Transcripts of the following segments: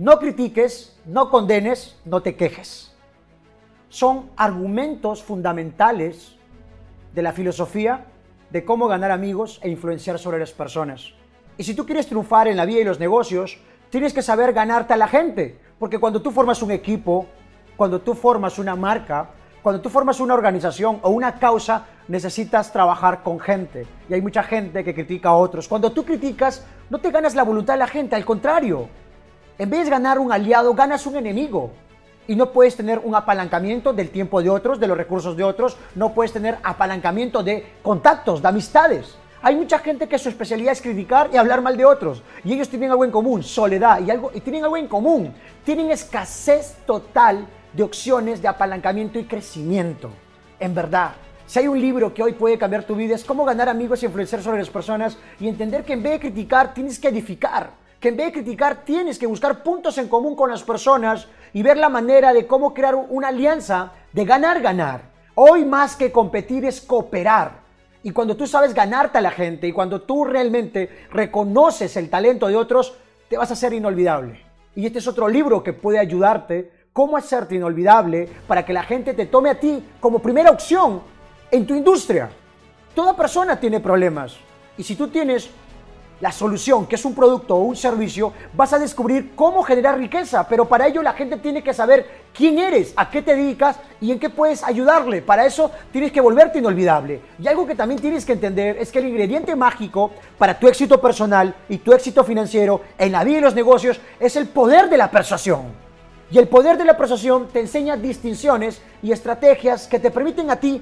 no critiques, no condenes, no te quejes. Son argumentos fundamentales de la filosofía de cómo ganar amigos e influenciar sobre las personas. Y si tú quieres triunfar en la vida y los negocios, tienes que saber ganarte a la gente. Porque cuando tú formas un equipo, cuando tú formas una marca, cuando tú formas una organización o una causa, necesitas trabajar con gente. Y hay mucha gente que critica a otros. Cuando tú criticas, no te ganas la voluntad de la gente, al contrario. En vez de ganar un aliado, ganas un enemigo. Y no puedes tener un apalancamiento del tiempo de otros, de los recursos de otros. No puedes tener apalancamiento de contactos, de amistades. Hay mucha gente que su especialidad es criticar y hablar mal de otros. Y ellos tienen algo en común, soledad. Y, algo, y tienen algo en común. Tienen escasez total de opciones de apalancamiento y crecimiento. En verdad, si hay un libro que hoy puede cambiar tu vida es cómo ganar amigos y influenciar sobre las personas y entender que en vez de criticar tienes que edificar, que en vez de criticar tienes que buscar puntos en común con las personas y ver la manera de cómo crear una alianza de ganar-ganar. Hoy más que competir es cooperar. Y cuando tú sabes ganarte a la gente y cuando tú realmente reconoces el talento de otros, te vas a hacer inolvidable. Y este es otro libro que puede ayudarte cómo hacerte inolvidable para que la gente te tome a ti como primera opción en tu industria. Toda persona tiene problemas. Y si tú tienes la solución, que es un producto o un servicio, vas a descubrir cómo generar riqueza. Pero para ello la gente tiene que saber quién eres, a qué te dedicas y en qué puedes ayudarle. Para eso tienes que volverte inolvidable. Y algo que también tienes que entender es que el ingrediente mágico para tu éxito personal y tu éxito financiero en la vida y los negocios es el poder de la persuasión. Y el poder de la persuasión te enseña distinciones y estrategias que te permiten a ti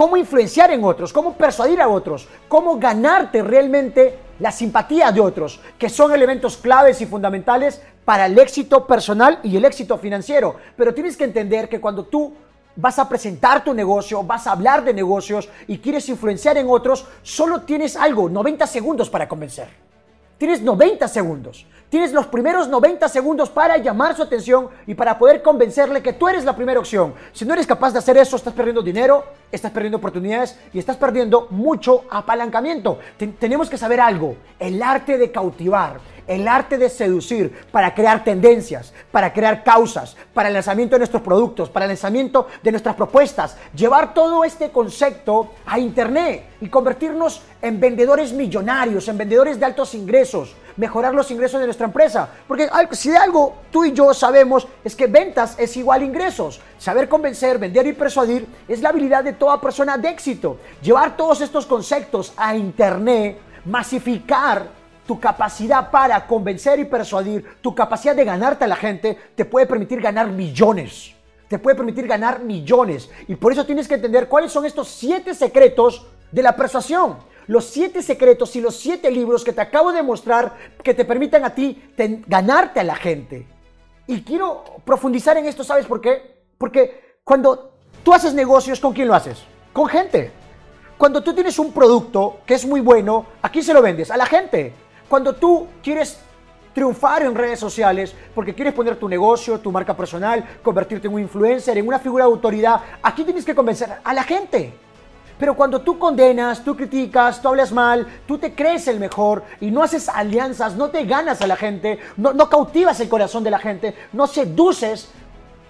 cómo influenciar en otros, cómo persuadir a otros, cómo ganarte realmente la simpatía de otros, que son elementos claves y fundamentales para el éxito personal y el éxito financiero. Pero tienes que entender que cuando tú vas a presentar tu negocio, vas a hablar de negocios y quieres influenciar en otros, solo tienes algo, 90 segundos para convencer. Tienes 90 segundos. Tienes los primeros 90 segundos para llamar su atención y para poder convencerle que tú eres la primera opción. Si no eres capaz de hacer eso, estás perdiendo dinero, estás perdiendo oportunidades y estás perdiendo mucho apalancamiento. tenemos que saber algo, el arte de cautivar, el arte de seducir para crear tendencias, para crear causas, para el lanzamiento de nuestros productos, para el lanzamiento de nuestras propuestas, llevar todo este concepto a Internet y convertirnos en vendedores millonarios, en vendedores de altos ingresos, mejorar los ingresos de nuestra empresa. Porque si de algo tú y yo sabemos es que ventas es igual a ingresos. Saber convencer, vender y persuadir es la habilidad de toda persona de éxito. Llevar todos estos conceptos a Internet, masificar tu capacidad para convencer y persuadir, tu capacidad de ganarte a la gente, te puede permitir ganar millones. Te puede permitir ganar millones. Y por eso tienes que entender cuáles son estos siete secretos de la persuasión. Los siete secretos y los siete libros que te acabo de mostrar que te permitan a ti ganarte a la gente. Y quiero profundizar en esto, ¿sabes por qué? Porque cuando tú haces negocios, ¿con quién lo haces? Con gente. Cuando tú tienes un producto que es muy bueno, ¿a quién se lo vendes? A la gente. Cuando tú quieres triunfar en redes sociales porque quieres poner tu negocio, tu marca personal, convertirte en un influencer, en una figura de autoridad, aquí tienes que convencer a la gente. Pero cuando tú condenas, tú criticas, tú hablas mal, tú te crees el mejor y no haces alianzas, no te ganas a la gente, no, no cautivas el corazón de la gente, no seduces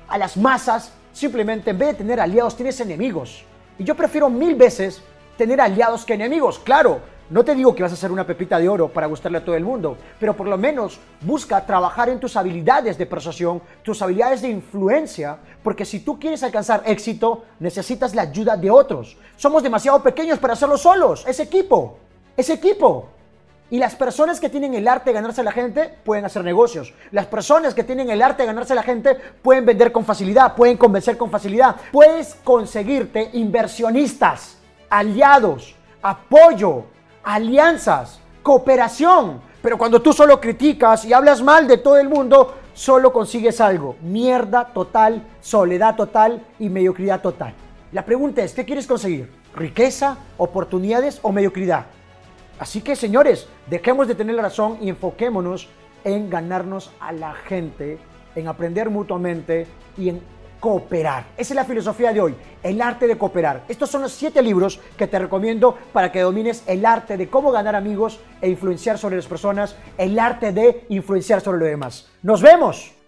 a las masas, simplemente en vez de tener aliados tienes enemigos. Y yo prefiero mil veces tener aliados que enemigos. Claro, no te digo que vas a ser una pepita de oro para gustarle a todo el mundo, pero por lo menos busca trabajar en tus habilidades de persuasión, tus habilidades de influencia, porque si tú quieres alcanzar éxito, necesitas la ayuda de otros. Somos demasiado pequeños para hacerlo solos, es equipo, es equipo. Y las personas que tienen el arte de ganarse a la gente pueden hacer negocios. Las personas que tienen el arte de ganarse a la gente pueden vender con facilidad, pueden convencer con facilidad. Puedes conseguirte inversionistas, aliados, apoyo, alianzas, cooperación. Pero cuando tú solo criticas y hablas mal de todo el mundo, solo consigues algo. Mierda total, soledad total y mediocridad total. La pregunta es, ¿qué quieres conseguir? ¿Riqueza, oportunidades o mediocridad? Así que, señores, dejemos de tener la razón y enfoquémonos en ganarnos a la gente, en aprender mutuamente y en cooperar. Esa es la filosofía de hoy, el arte de cooperar. Estos son los siete libros que te recomiendo para que domines el arte de cómo ganar amigos e influenciar sobre las personas, el arte de influenciar sobre los demás. Nos vemos.